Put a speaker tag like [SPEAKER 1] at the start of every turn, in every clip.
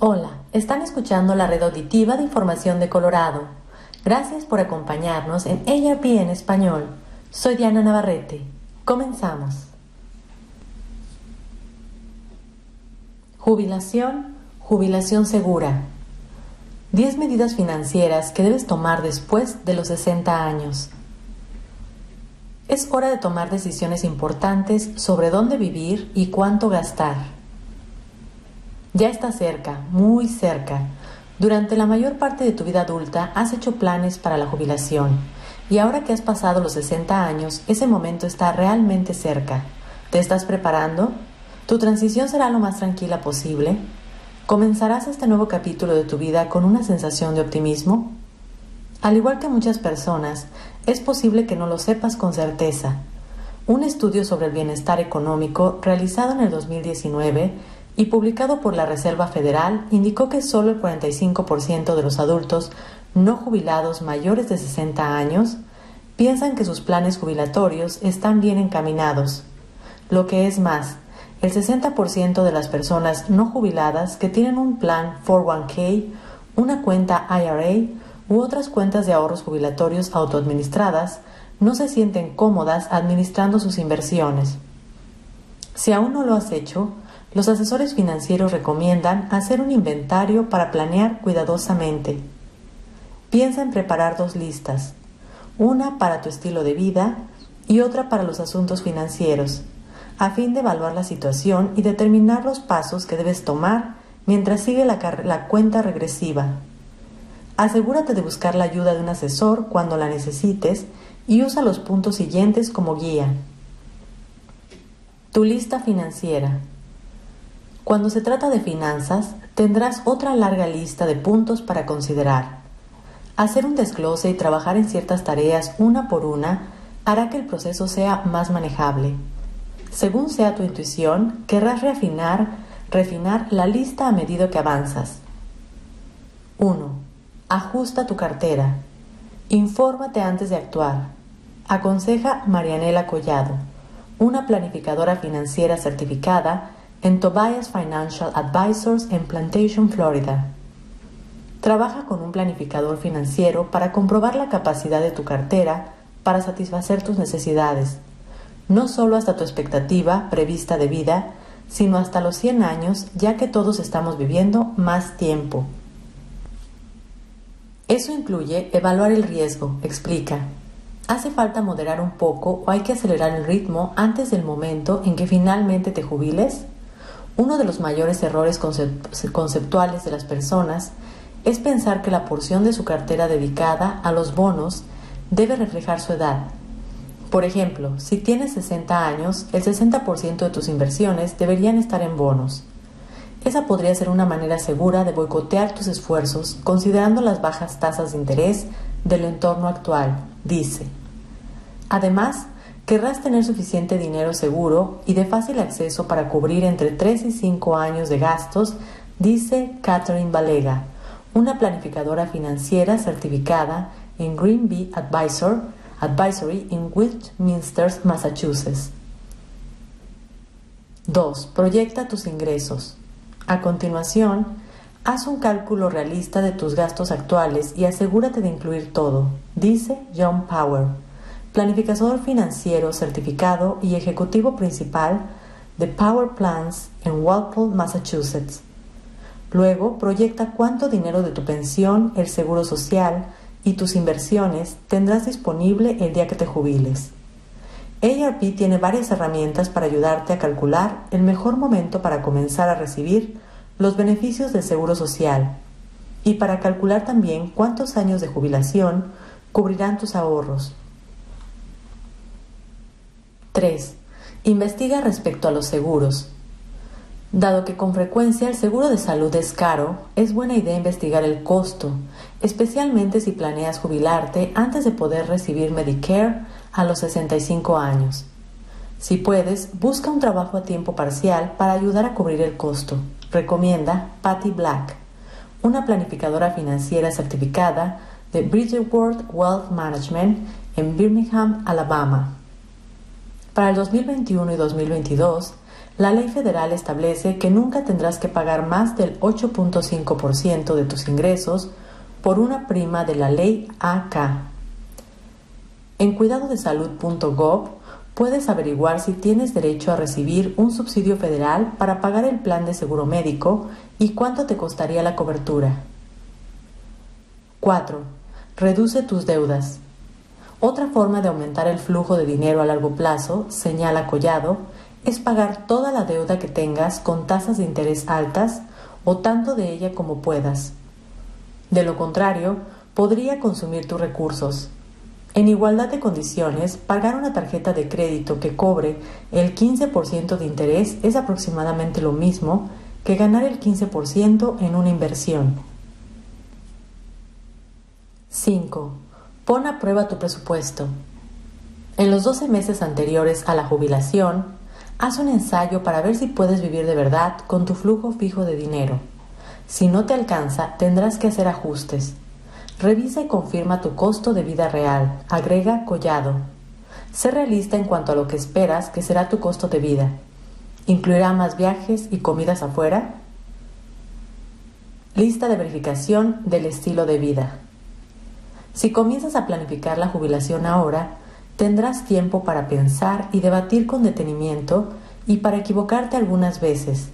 [SPEAKER 1] Hola, están escuchando la red auditiva de información de Colorado. Gracias por acompañarnos en ARP en español. Soy Diana Navarrete. Comenzamos. Jubilación, jubilación segura. 10 medidas financieras que debes tomar después de los 60 años. Es hora de tomar decisiones importantes sobre dónde vivir y cuánto gastar. Ya está cerca, muy cerca. Durante la mayor parte de tu vida adulta has hecho planes para la jubilación y ahora que has pasado los 60 años, ese momento está realmente cerca. ¿Te estás preparando? ¿Tu transición será lo más tranquila posible? ¿Comenzarás este nuevo capítulo de tu vida con una sensación de optimismo? Al igual que muchas personas, es posible que no lo sepas con certeza. Un estudio sobre el bienestar económico realizado en el 2019 y publicado por la Reserva Federal indicó que solo el 45% de los adultos no jubilados mayores de 60 años piensan que sus planes jubilatorios están bien encaminados. Lo que es más, el 60% de las personas no jubiladas que tienen un plan 401k, una cuenta IRA u otras cuentas de ahorros jubilatorios autoadministradas no se sienten cómodas administrando sus inversiones. Si aún no lo has hecho, los asesores financieros recomiendan hacer un inventario para planear cuidadosamente. Piensa en preparar dos listas, una para tu estilo de vida y otra para los asuntos financieros, a fin de evaluar la situación y determinar los pasos que debes tomar mientras sigue la, la cuenta regresiva. Asegúrate de buscar la ayuda de un asesor cuando la necesites y usa los puntos siguientes como guía. Tu lista financiera. Cuando se trata de finanzas, tendrás otra larga lista de puntos para considerar. Hacer un desglose y trabajar en ciertas tareas una por una hará que el proceso sea más manejable. Según sea tu intuición, querrás refinar, refinar la lista a medida que avanzas. 1. Ajusta tu cartera. Infórmate antes de actuar. Aconseja Marianela Collado, una planificadora financiera certificada en Tobias Financial Advisors en Plantation, Florida. Trabaja con un planificador financiero para comprobar la capacidad de tu cartera para satisfacer tus necesidades, no solo hasta tu expectativa prevista de vida, sino hasta los 100 años, ya que todos estamos viviendo más tiempo. Eso incluye evaluar el riesgo, explica. ¿Hace falta moderar un poco o hay que acelerar el ritmo antes del momento en que finalmente te jubiles? Uno de los mayores errores conceptuales de las personas es pensar que la porción de su cartera dedicada a los bonos debe reflejar su edad. Por ejemplo, si tienes 60 años, el 60% de tus inversiones deberían estar en bonos. Esa podría ser una manera segura de boicotear tus esfuerzos considerando las bajas tasas de interés del entorno actual, dice. Además, querrás tener suficiente dinero seguro y de fácil acceso para cubrir entre 3 y 5 años de gastos, dice Catherine Valega, una planificadora financiera certificada en Green Bee Advisor, Advisory en Westminster, Massachusetts. 2. Proyecta tus ingresos. A continuación, haz un cálculo realista de tus gastos actuales y asegúrate de incluir todo, dice John Power planificador financiero certificado y ejecutivo principal de Power Plans en Walpole, Massachusetts. Luego proyecta cuánto dinero de tu pensión, el seguro social y tus inversiones tendrás disponible el día que te jubiles. ARP tiene varias herramientas para ayudarte a calcular el mejor momento para comenzar a recibir los beneficios del seguro social y para calcular también cuántos años de jubilación cubrirán tus ahorros. 3. Investiga respecto a los seguros. Dado que con frecuencia el seguro de salud es caro, es buena idea investigar el costo, especialmente si planeas jubilarte antes de poder recibir Medicare a los 65 años. Si puedes, busca un trabajo a tiempo parcial para ayudar a cubrir el costo. Recomienda Patty Black, una planificadora financiera certificada de Bridgeworth Wealth Management en Birmingham, Alabama. Para el 2021 y 2022, la ley federal establece que nunca tendrás que pagar más del 8.5% de tus ingresos por una prima de la ley AK. En cuidadodesalud.gov puedes averiguar si tienes derecho a recibir un subsidio federal para pagar el plan de seguro médico y cuánto te costaría la cobertura. 4. Reduce tus deudas. Otra forma de aumentar el flujo de dinero a largo plazo, señala Collado, es pagar toda la deuda que tengas con tasas de interés altas o tanto de ella como puedas. De lo contrario, podría consumir tus recursos. En igualdad de condiciones, pagar una tarjeta de crédito que cobre el 15% de interés es aproximadamente lo mismo que ganar el 15% en una inversión. 5. Pon a prueba tu presupuesto. En los 12 meses anteriores a la jubilación, haz un ensayo para ver si puedes vivir de verdad con tu flujo fijo de dinero. Si no te alcanza, tendrás que hacer ajustes. Revisa y confirma tu costo de vida real. Agrega Collado. Sé realista en cuanto a lo que esperas que será tu costo de vida. ¿Incluirá más viajes y comidas afuera? Lista de verificación del estilo de vida. Si comienzas a planificar la jubilación ahora, tendrás tiempo para pensar y debatir con detenimiento y para equivocarte algunas veces.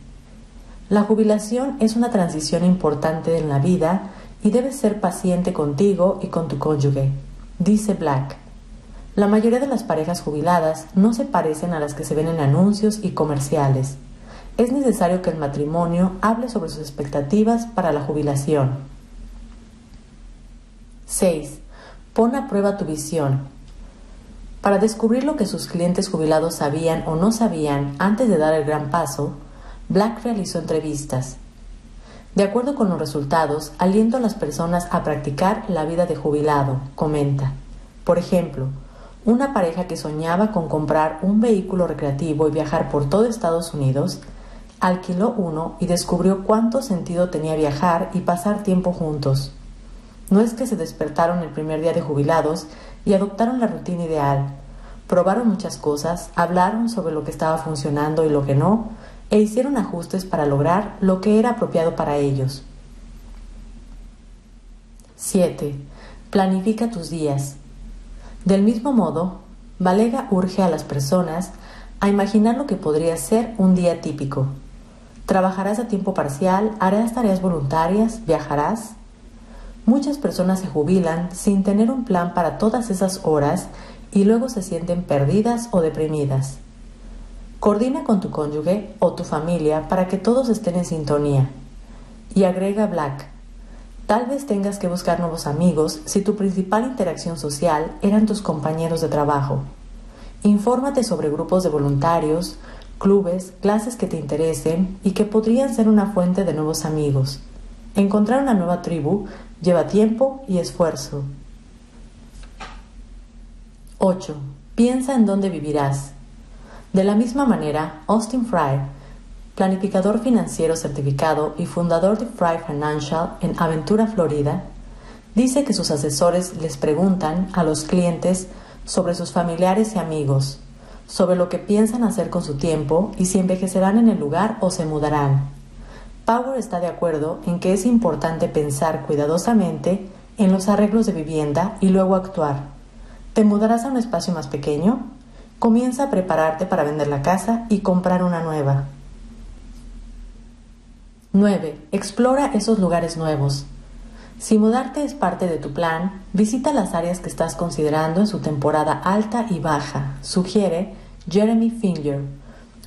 [SPEAKER 1] La jubilación es una transición importante en la vida y debes ser paciente contigo y con tu cónyuge, dice Black. La mayoría de las parejas jubiladas no se parecen a las que se ven en anuncios y comerciales. Es necesario que el matrimonio hable sobre sus expectativas para la jubilación. 6. Pon a prueba tu visión. Para descubrir lo que sus clientes jubilados sabían o no sabían antes de dar el gran paso, Black realizó entrevistas. De acuerdo con los resultados, aliento a las personas a practicar la vida de jubilado, comenta. Por ejemplo, una pareja que soñaba con comprar un vehículo recreativo y viajar por todo Estados Unidos, alquiló uno y descubrió cuánto sentido tenía viajar y pasar tiempo juntos. No es que se despertaron el primer día de jubilados y adoptaron la rutina ideal. Probaron muchas cosas, hablaron sobre lo que estaba funcionando y lo que no, e hicieron ajustes para lograr lo que era apropiado para ellos. 7. Planifica tus días. Del mismo modo, Valega urge a las personas a imaginar lo que podría ser un día típico. ¿Trabajarás a tiempo parcial? ¿Harás tareas voluntarias? ¿Viajarás? Muchas personas se jubilan sin tener un plan para todas esas horas y luego se sienten perdidas o deprimidas. Coordina con tu cónyuge o tu familia para que todos estén en sintonía. Y agrega Black. Tal vez tengas que buscar nuevos amigos si tu principal interacción social eran tus compañeros de trabajo. Infórmate sobre grupos de voluntarios, clubes, clases que te interesen y que podrían ser una fuente de nuevos amigos. Encontrar una nueva tribu lleva tiempo y esfuerzo. 8. Piensa en dónde vivirás. De la misma manera, Austin Fry, planificador financiero certificado y fundador de Fry Financial en Aventura, Florida, dice que sus asesores les preguntan a los clientes sobre sus familiares y amigos, sobre lo que piensan hacer con su tiempo y si envejecerán en el lugar o se mudarán. Power está de acuerdo en que es importante pensar cuidadosamente en los arreglos de vivienda y luego actuar. ¿Te mudarás a un espacio más pequeño? Comienza a prepararte para vender la casa y comprar una nueva. 9. Explora esos lugares nuevos. Si mudarte es parte de tu plan, visita las áreas que estás considerando en su temporada alta y baja, sugiere Jeremy Finger,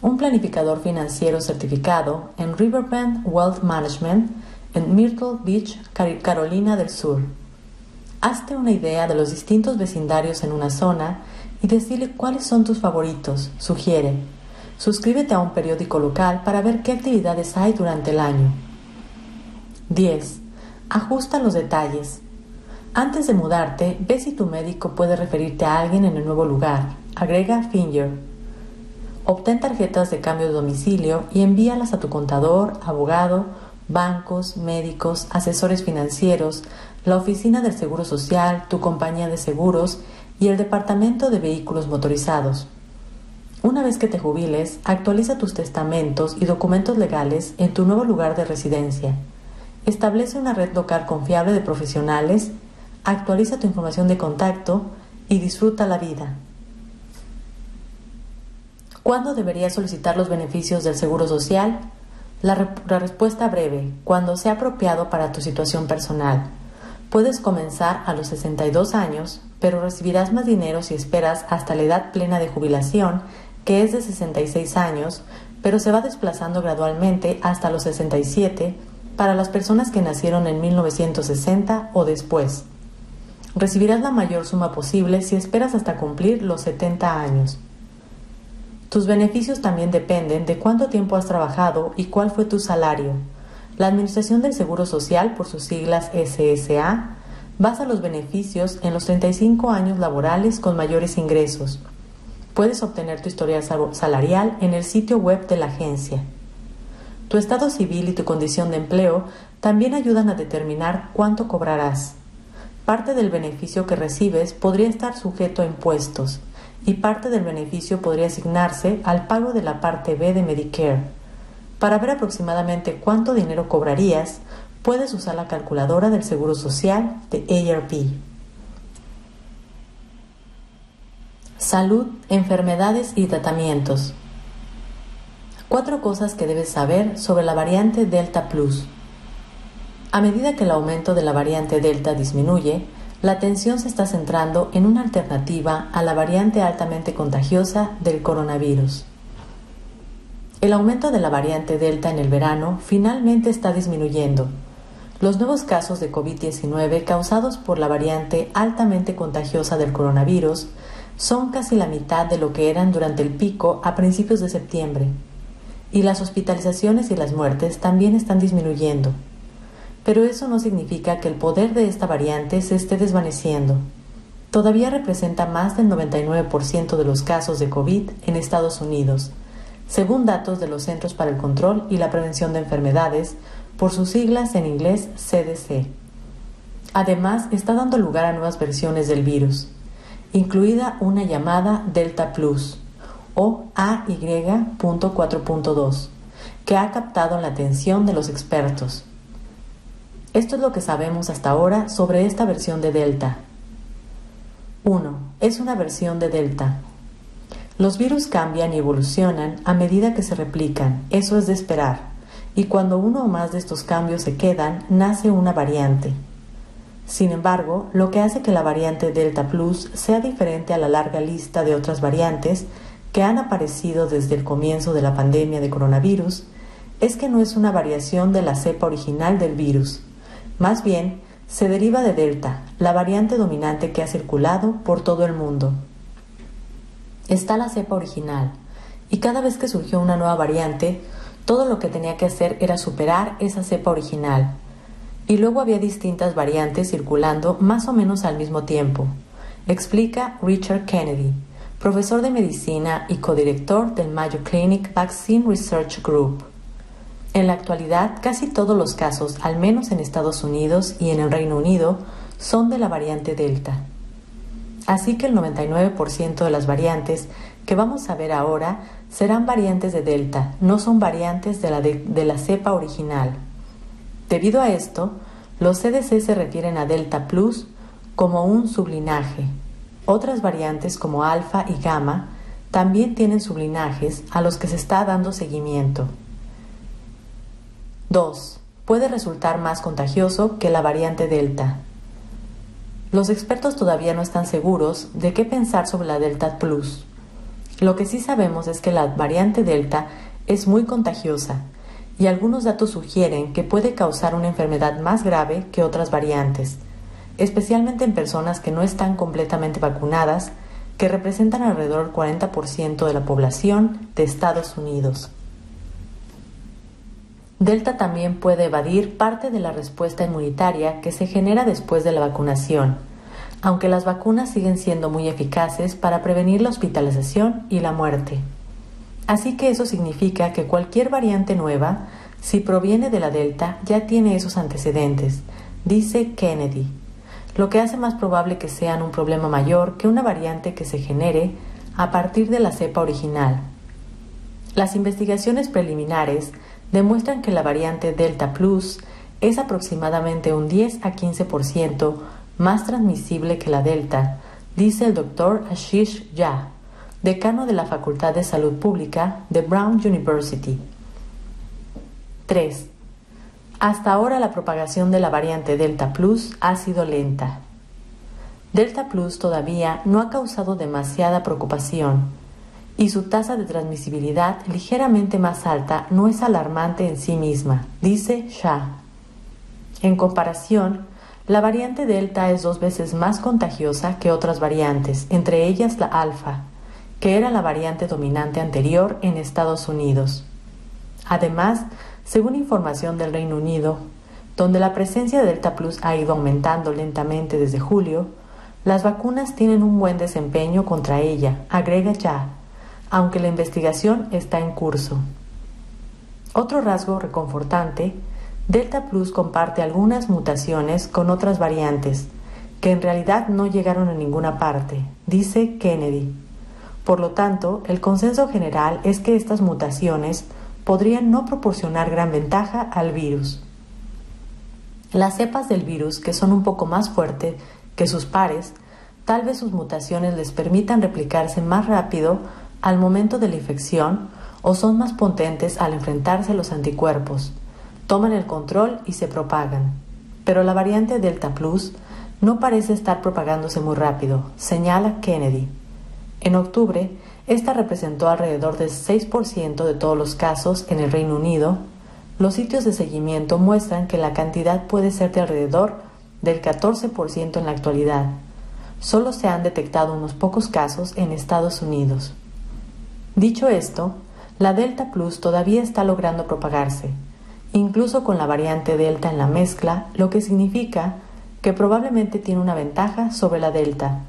[SPEAKER 1] un planificador financiero certificado en Riverbend Wealth Management en Myrtle Beach, Carolina del Sur. Hazte una idea de los distintos vecindarios en una zona y decirle cuáles son tus favoritos, sugiere. Suscríbete a un periódico local para ver qué actividades hay durante el año. 10. Ajusta los detalles. Antes de mudarte, ve si tu médico puede referirte a alguien en el nuevo lugar. Agrega Finger. Obtén tarjetas de cambio de domicilio y envíalas a tu contador, abogado, bancos, médicos, asesores financieros, la oficina del Seguro Social, tu compañía de seguros y el Departamento de Vehículos Motorizados. Una vez que te jubiles, actualiza tus testamentos y documentos legales en tu nuevo lugar de residencia. Establece una red local confiable de profesionales, actualiza tu información de contacto y disfruta la vida. ¿Cuándo deberías solicitar los beneficios del Seguro Social? La, la, respuesta breve, cuando sea apropiado para tu situación personal. Puedes comenzar a los 62 años, pero recibirás más dinero si esperas hasta la edad plena de jubilación que es de 66 años, pero se va desplazando gradualmente hasta los 67 para las personas que nacieron en 1960 o después. Recibirás la mayor suma posible si esperas hasta cumplir los 70 años. Tus beneficios también dependen de cuánto tiempo has trabajado y cuál fue tu salario. La Administración del Seguro Social, por sus siglas SSA, basa los beneficios en los 35 años laborales con mayores ingresos Puedes obtener tu historial salarial en el sitio web de la agencia. Tu estado civil y tu condición de empleo también ayudan a determinar cuánto cobrarás. Parte del beneficio que recibes podría estar sujeto a impuestos y parte del beneficio podría asignarse al pago de la parte B de Medicare. Para ver aproximadamente cuánto dinero cobrarías, puedes usar la calculadora del Seguro Social de ARP. Salud, enfermedades y tratamientos. Cuatro cosas que debes saber sobre la variante Delta Plus. A medida que el aumento de la variante Delta disminuye, la atención se está centrando en una alternativa a la variante altamente contagiosa del coronavirus. El aumento de la variante Delta en el verano finalmente está disminuyendo. Los nuevos casos de COVID-19 causados por la variante altamente contagiosa del coronavirus son casi la mitad de lo que eran durante el pico a principios de septiembre, y las hospitalizaciones y las muertes también están disminuyendo. Pero eso no significa que el poder de esta variante se esté desvaneciendo. Todavía representa más del 99% de los casos de COVID en Estados Unidos, según datos de los Centros para el Control y la Prevención de Enfermedades, por sus siglas en inglés CDC. Además, está dando lugar a nuevas versiones del incluida una llamada Delta Plus o AY.4.2, que ha captado la atención de los expertos. Esto es lo que sabemos hasta ahora sobre esta versión de Delta. 1. Es una versión de Delta. Los virus cambian y evolucionan a medida que se replican, eso es de esperar, y cuando uno o más de estos cambios se quedan, nace una variante. Sin embargo, lo que hace que la variante Delta Plus sea diferente a la larga lista de otras variantes que han aparecido desde el comienzo de la pandemia de coronavirus es que no es una variación de la cepa original del virus. Más bien, se deriva de Delta, la variante dominante que ha circulado por todo el mundo. Está la cepa original, y cada vez que surgió una nueva variante, todo lo que tenía que hacer era superar esa cepa original y luego había distintas variantes circulando más o menos al mismo tiempo, explica Richard Kennedy, profesor de medicina y codirector del Mayo Clinic Vaccine Research Group. En la actualidad, casi todos los casos, al menos en Estados Unidos y en el Reino Unido, son de la variante Delta. Así que el 99% de las variantes que vamos a ver ahora serán variantes de Delta, no son variantes de la, de la cepa original. Debido a esto, los CDC se refieren a Delta Plus como un sublinaje. Otras variantes como alfa y gamma también tienen sublinajes a los que se está dando seguimiento. 2. Puede resultar más contagioso que la variante Delta. Los expertos todavía no están seguros de qué pensar sobre la Delta Plus. Lo que sí sabemos es que la variante Delta es muy contagiosa y algunos datos sugieren que puede causar una enfermedad más grave que otras variantes, especialmente en personas que no están completamente vacunadas, que representan alrededor del 40% de la población de Estados Unidos. Delta también puede evadir parte de la respuesta inmunitaria que se genera después de la vacunación, aunque las vacunas siguen siendo muy eficaces para prevenir la hospitalización y la muerte. Así que eso significa que cualquier variante nueva, si proviene de la Delta, ya tiene esos antecedentes, dice Kennedy, lo que hace más probable que sean un problema mayor que una variante que se genere a partir de la cepa original. Las investigaciones preliminares demuestran que la variante Delta Plus es aproximadamente un 10 a 15% más transmisible que la Delta, dice el doctor Ashish Jha, decano de la Facultad de Salud Pública de Brown University. 3. Hasta ahora la propagación de la variante Delta Plus ha sido lenta. Delta Plus todavía no ha causado demasiada preocupación y su tasa de transmisibilidad ligeramente más alta no es alarmante en sí misma, dice Shah. En comparación, la variante Delta es dos veces más contagiosa que otras variantes, entre ellas la alfa, que era la variante dominante anterior en Estados Unidos. Además, según información del Reino Unido, donde la presencia de Delta Plus ha ido aumentando lentamente desde julio, las vacunas tienen un buen desempeño contra ella, agrega ya, aunque la investigación está en curso. Otro rasgo reconfortante, Delta Plus comparte algunas mutaciones con otras variantes, que en realidad no llegaron a ninguna parte, dice Kennedy. Por lo tanto, el consenso general es que estas mutaciones podrían no proporcionar gran ventaja al virus. Las cepas del virus, que son un poco más fuertes que sus pares, tal vez sus mutaciones les permitan replicarse más rápido al momento de la infección o son más potentes al enfrentarse a los anticuerpos, toman el control y se propagan. Pero la variante Delta Plus no parece estar propagándose muy rápido, señala Kennedy. En octubre, esta representó alrededor del 6% de todos los casos en el Reino Unido. Los sitios de seguimiento muestran que la cantidad puede ser de alrededor del 14% en la actualidad. Solo se han detectado unos pocos casos en Estados Unidos. Dicho esto, la Delta Plus todavía está logrando propagarse, incluso con la variante Delta en la mezcla, lo que significa que probablemente tiene una ventaja sobre la Delta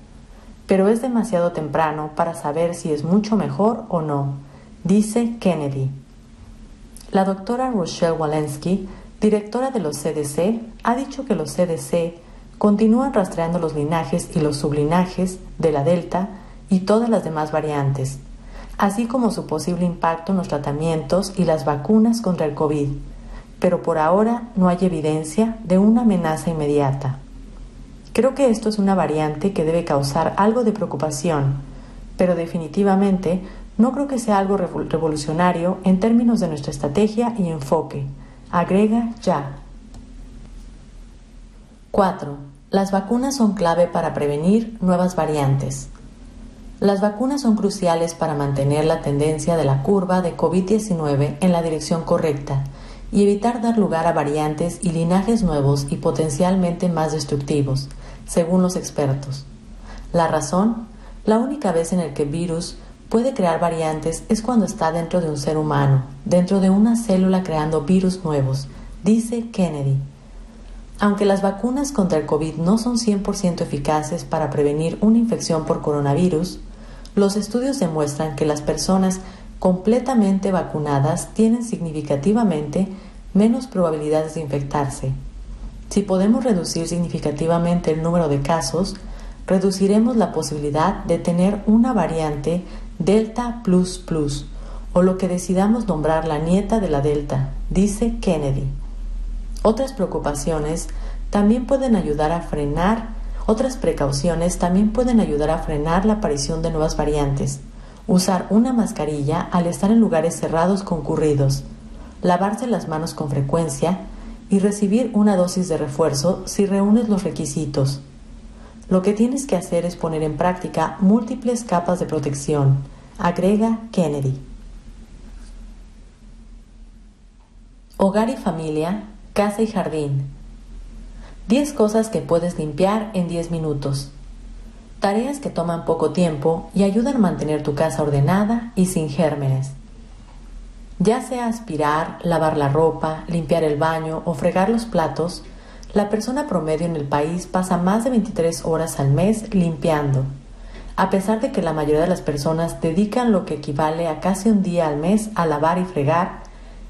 [SPEAKER 1] pero es demasiado temprano para saber si es mucho mejor o no, dice Kennedy. La doctora Rochelle Walensky, directora de los CDC, ha dicho que los CDC continúan rastreando los linajes y los sublinajes de la Delta y todas las demás variantes, así como su posible impacto en los tratamientos y las vacunas contra el COVID, pero por ahora no hay evidencia de una amenaza inmediata. Creo que esto es una variante que debe causar algo de preocupación, pero definitivamente no creo que sea algo revolucionario en términos de nuestra estrategia y enfoque. Agrega ya. 4. Las vacunas son clave para prevenir nuevas variantes. Las vacunas son cruciales para mantener la tendencia de la curva de COVID-19 en la dirección correcta y evitar dar lugar a variantes y linajes nuevos y potencialmente más destructivos, según los expertos. La razón, la única vez en el que virus puede crear variantes es cuando está dentro de un ser humano, dentro de una célula creando virus nuevos, dice Kennedy. Aunque las vacunas contra el COVID no son 100% eficaces para prevenir una infección por coronavirus, los estudios demuestran que las personas completamente vacunadas tienen significativamente menos probabilidades de infectarse. Si podemos reducir significativamente el número de casos, reduciremos la posibilidad de tener una variante Delta o lo que decidamos nombrar la nieta de la Delta, dice Kennedy. Otras preocupaciones también pueden ayudar a frenar, otras precauciones también pueden ayudar a frenar la aparición de nuevas variantes. Usar una mascarilla al estar en lugares cerrados concurridos, lavarse las manos con frecuencia, y recibir una dosis de refuerzo si reúnes los requisitos. Lo que tienes que hacer es poner en práctica múltiples capas de protección, agrega Kennedy. Hogar y familia, casa y jardín. 10 cosas que puedes limpiar en 10 minutos. Tareas que toman poco tiempo y ayudan a mantener tu casa ordenada y sin gérmenes. Ya sea aspirar, lavar la ropa, limpiar el baño o fregar los platos, la persona promedio en el país pasa más de 23 horas al mes limpiando. A pesar de que la mayoría de las personas dedican lo que equivale a casi un día al mes a lavar y fregar,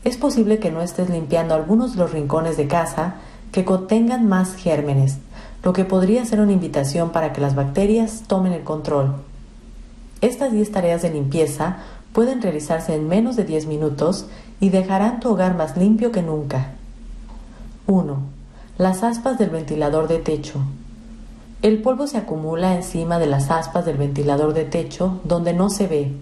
[SPEAKER 1] es posible que no estés limpiando algunos de los rincones de casa que contengan más gérmenes, lo que podría ser una invitación para que las bacterias tomen el control. Estas 10 tareas de limpieza pueden realizarse en menos de 10 minutos y dejarán tu hogar más limpio que nunca. 1. Las aspas del ventilador de techo. El polvo se acumula encima de las aspas del ventilador de techo donde no se ve.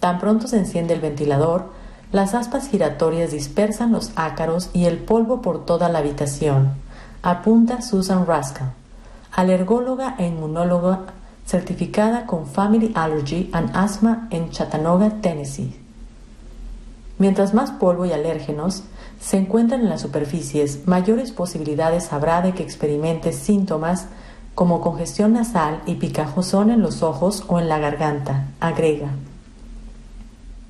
[SPEAKER 1] Tan pronto se enciende el ventilador, las aspas giratorias dispersan los ácaros y el polvo por toda la habitación, apunta Susan Rascal, alergóloga e inmunóloga certificada con Family Allergy and Asthma en Chattanooga, Tennessee. Mientras más polvo y alérgenos se encuentran en las superficies, mayores posibilidades habrá de que experimentes síntomas como congestión nasal y picajosón en los ojos o en la garganta, agrega.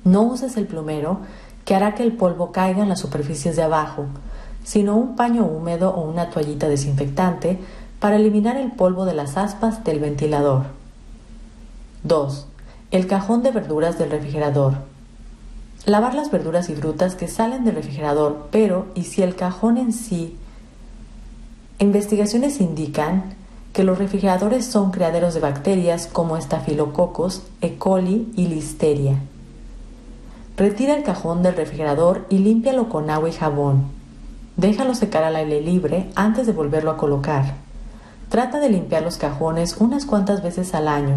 [SPEAKER 1] No uses el plumero que hará que el polvo caiga en las superficies de abajo, sino un paño húmedo o una toallita desinfectante para eliminar el polvo de las aspas del ventilador. 2. El cajón de verduras del refrigerador. Lavar las verduras y frutas que salen del refrigerador, pero ¿y si el cajón en sí? Investigaciones indican que los refrigeradores son criaderos de bacterias como estafilococos, E. coli y listeria. Retira el cajón del refrigerador y límpialo con agua y jabón. Déjalo secar al aire libre antes de volverlo a colocar. Trata de limpiar los cajones unas cuantas veces al año,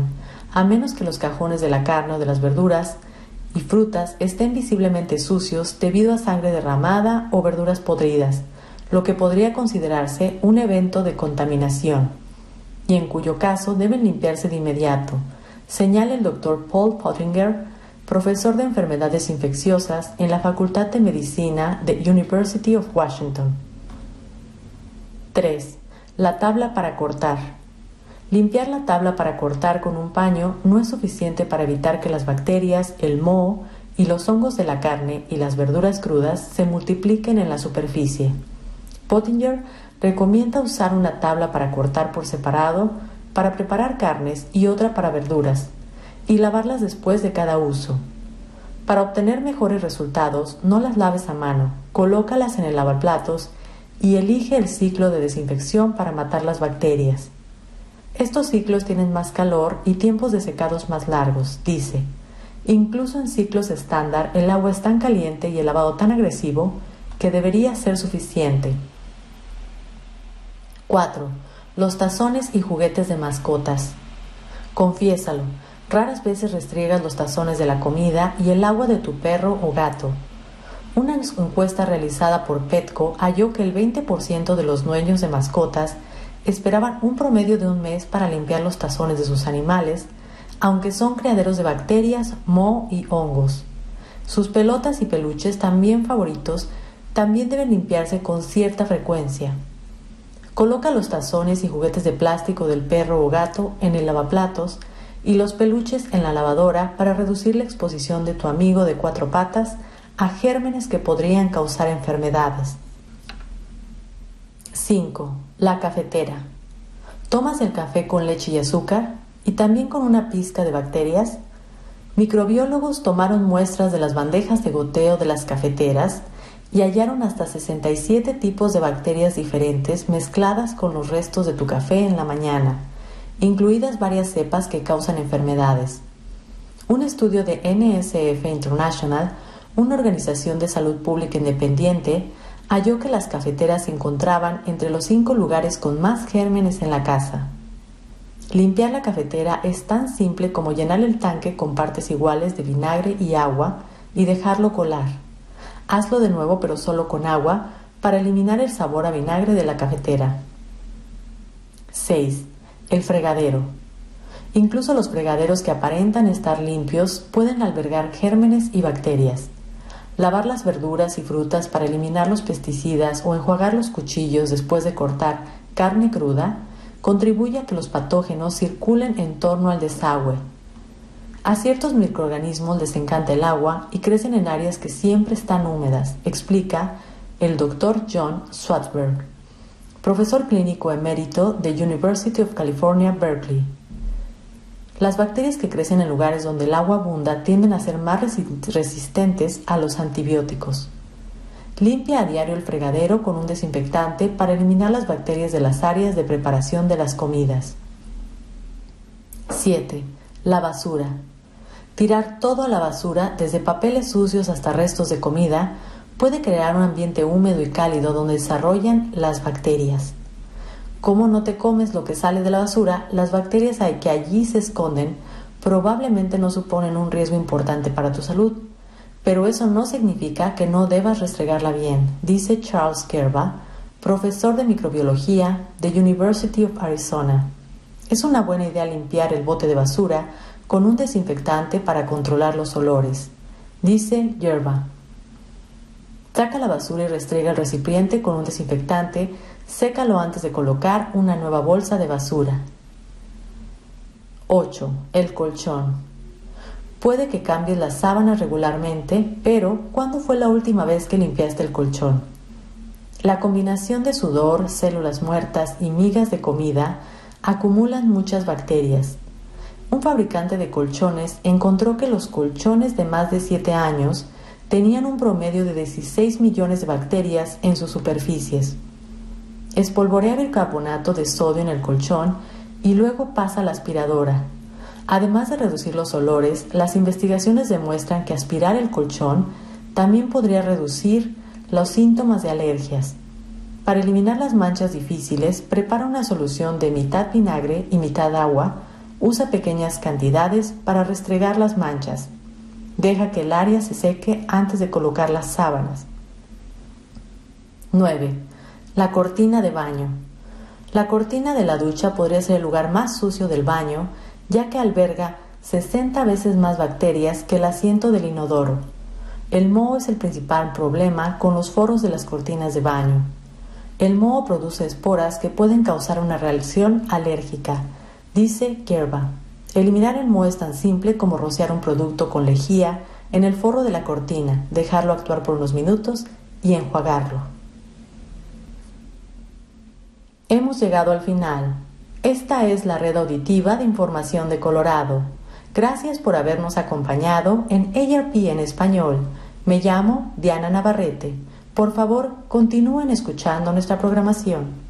[SPEAKER 1] a menos que los cajones de la carne o de las verduras y frutas estén visiblemente sucios debido a sangre derramada o verduras podridas, lo que podría considerarse un evento de contaminación, y en cuyo caso deben limpiarse de inmediato, señala el doctor Paul Pottinger, profesor de enfermedades infecciosas en la Facultad de Medicina de University of Washington. 3. La tabla para cortar. Limpiar la tabla para cortar con un paño no es suficiente para evitar que las bacterias, el moho y los hongos de la carne y las verduras crudas se multipliquen en la superficie. Pottinger recomienda usar una tabla para cortar por separado para preparar carnes y otra para verduras, y lavarlas después de cada uso. Para obtener mejores resultados, no las laves a mano, colócalas en el lavaplatos y elige el ciclo de desinfección para matar las bacterias. Estos ciclos tienen más calor y tiempos de secados más largos, dice. Incluso en ciclos estándar el agua es tan caliente y el lavado tan agresivo que debería ser suficiente. 4. Los tazones y juguetes de mascotas. Confiésalo, raras veces restriegas los tazones de la comida y el agua de tu perro o gato. Una encuesta realizada por Petco halló que el 20% de los dueños de mascotas esperaban un promedio de un mes para limpiar los tazones de sus animales, aunque son criaderos de bacterias, moho y hongos. Sus pelotas y peluches, también favoritos, también deben limpiarse con cierta frecuencia. Coloca los tazones y juguetes de plástico del perro o gato en el lavaplatos y los peluches en la lavadora para reducir la exposición de tu amigo de cuatro patas a gérmenes que podrían causar enfermedades. 5. La cafetera. ¿Tomas el café con leche y azúcar y también con una pizca de bacterias? Microbiólogos tomaron muestras de las bandejas de goteo de las cafeteras y hallaron hasta 67 tipos de bacterias diferentes mezcladas con los restos de tu café en la mañana, incluidas varias cepas que causan enfermedades. Un estudio de NSF International una organización de salud pública independiente halló que las cafeteras se encontraban entre los cinco lugares con más gérmenes en la casa. Limpiar la cafetera es tan simple como llenar el tanque con partes iguales de vinagre y agua y dejarlo colar. Hazlo de nuevo pero solo con agua para eliminar el sabor a vinagre de la cafetera. 6. El fregadero. Incluso los fregaderos que aparentan estar limpios pueden albergar gérmenes y bacterias. Lavar las verduras y frutas para eliminar los pesticidas o enjuagar los cuchillos después de cortar carne cruda contribuye a que los patógenos circulen en torno al desagüe. A ciertos microorganismos les encanta el agua y crecen en áreas que siempre están húmedas, explica el Dr. John Swartzberg, profesor clínico emérito de University of California, Berkeley. Las bacterias que crecen en lugares donde el agua abunda tienden a ser más resistentes a los antibióticos. Limpia a diario el fregadero con un desinfectante para eliminar las bacterias de las áreas de preparación de las comidas. 7. La basura. Tirar todo a la basura, desde papeles sucios hasta restos de comida, puede crear un ambiente húmedo y cálido donde desarrollan las bacterias. Como no te comes lo que sale de la basura, las bacterias que allí se esconden probablemente no suponen un riesgo importante para tu salud. Pero eso no significa que no debas restregarla bien, dice Charles Kerba, profesor de microbiología de University of Arizona. Es una buena idea limpiar el bote de basura con un desinfectante para controlar los olores, dice Yerba. Saca la basura y restrega el recipiente con un desinfectante, sécalo antes de colocar una nueva bolsa de basura. 8. El colchón. Puede que cambies las sábanas regularmente, pero ¿cuándo fue la última vez que limpiaste el colchón? La combinación de sudor, células muertas y migas de comida acumulan muchas bacterias. Un fabricante de colchones encontró que los colchones de más de 7 años tenían un promedio de 16 millones de bacterias en sus superficies. Espolvorea bicarbonato de sodio en el colchón y luego pasa a la aspiradora. Además de reducir los olores, las investigaciones demuestran que aspirar el colchón también podría reducir los síntomas de alergias. Para eliminar las manchas difíciles, prepara una solución de mitad vinagre y mitad agua. Usa pequeñas cantidades para restregar las manchas. Deja que el área se seque antes de colocar las sábanas. 9. La cortina de baño. La cortina de la ducha podría ser el lugar más sucio del baño, ya que alberga 60 veces más bacterias que el asiento del inodoro. El moho es el principal problema con los foros de las cortinas de baño. El moho produce esporas que pueden causar una reacción alérgica, dice Kerba. Eliminar el moho es tan simple como rociar un producto con lejía en el forro de la cortina, dejarlo actuar por unos minutos y enjuagarlo. Hemos llegado al final. Esta es la red auditiva de información de Colorado. Gracias por habernos acompañado en ARP en español. Me llamo Diana Navarrete. Por favor, continúen escuchando nuestra programación.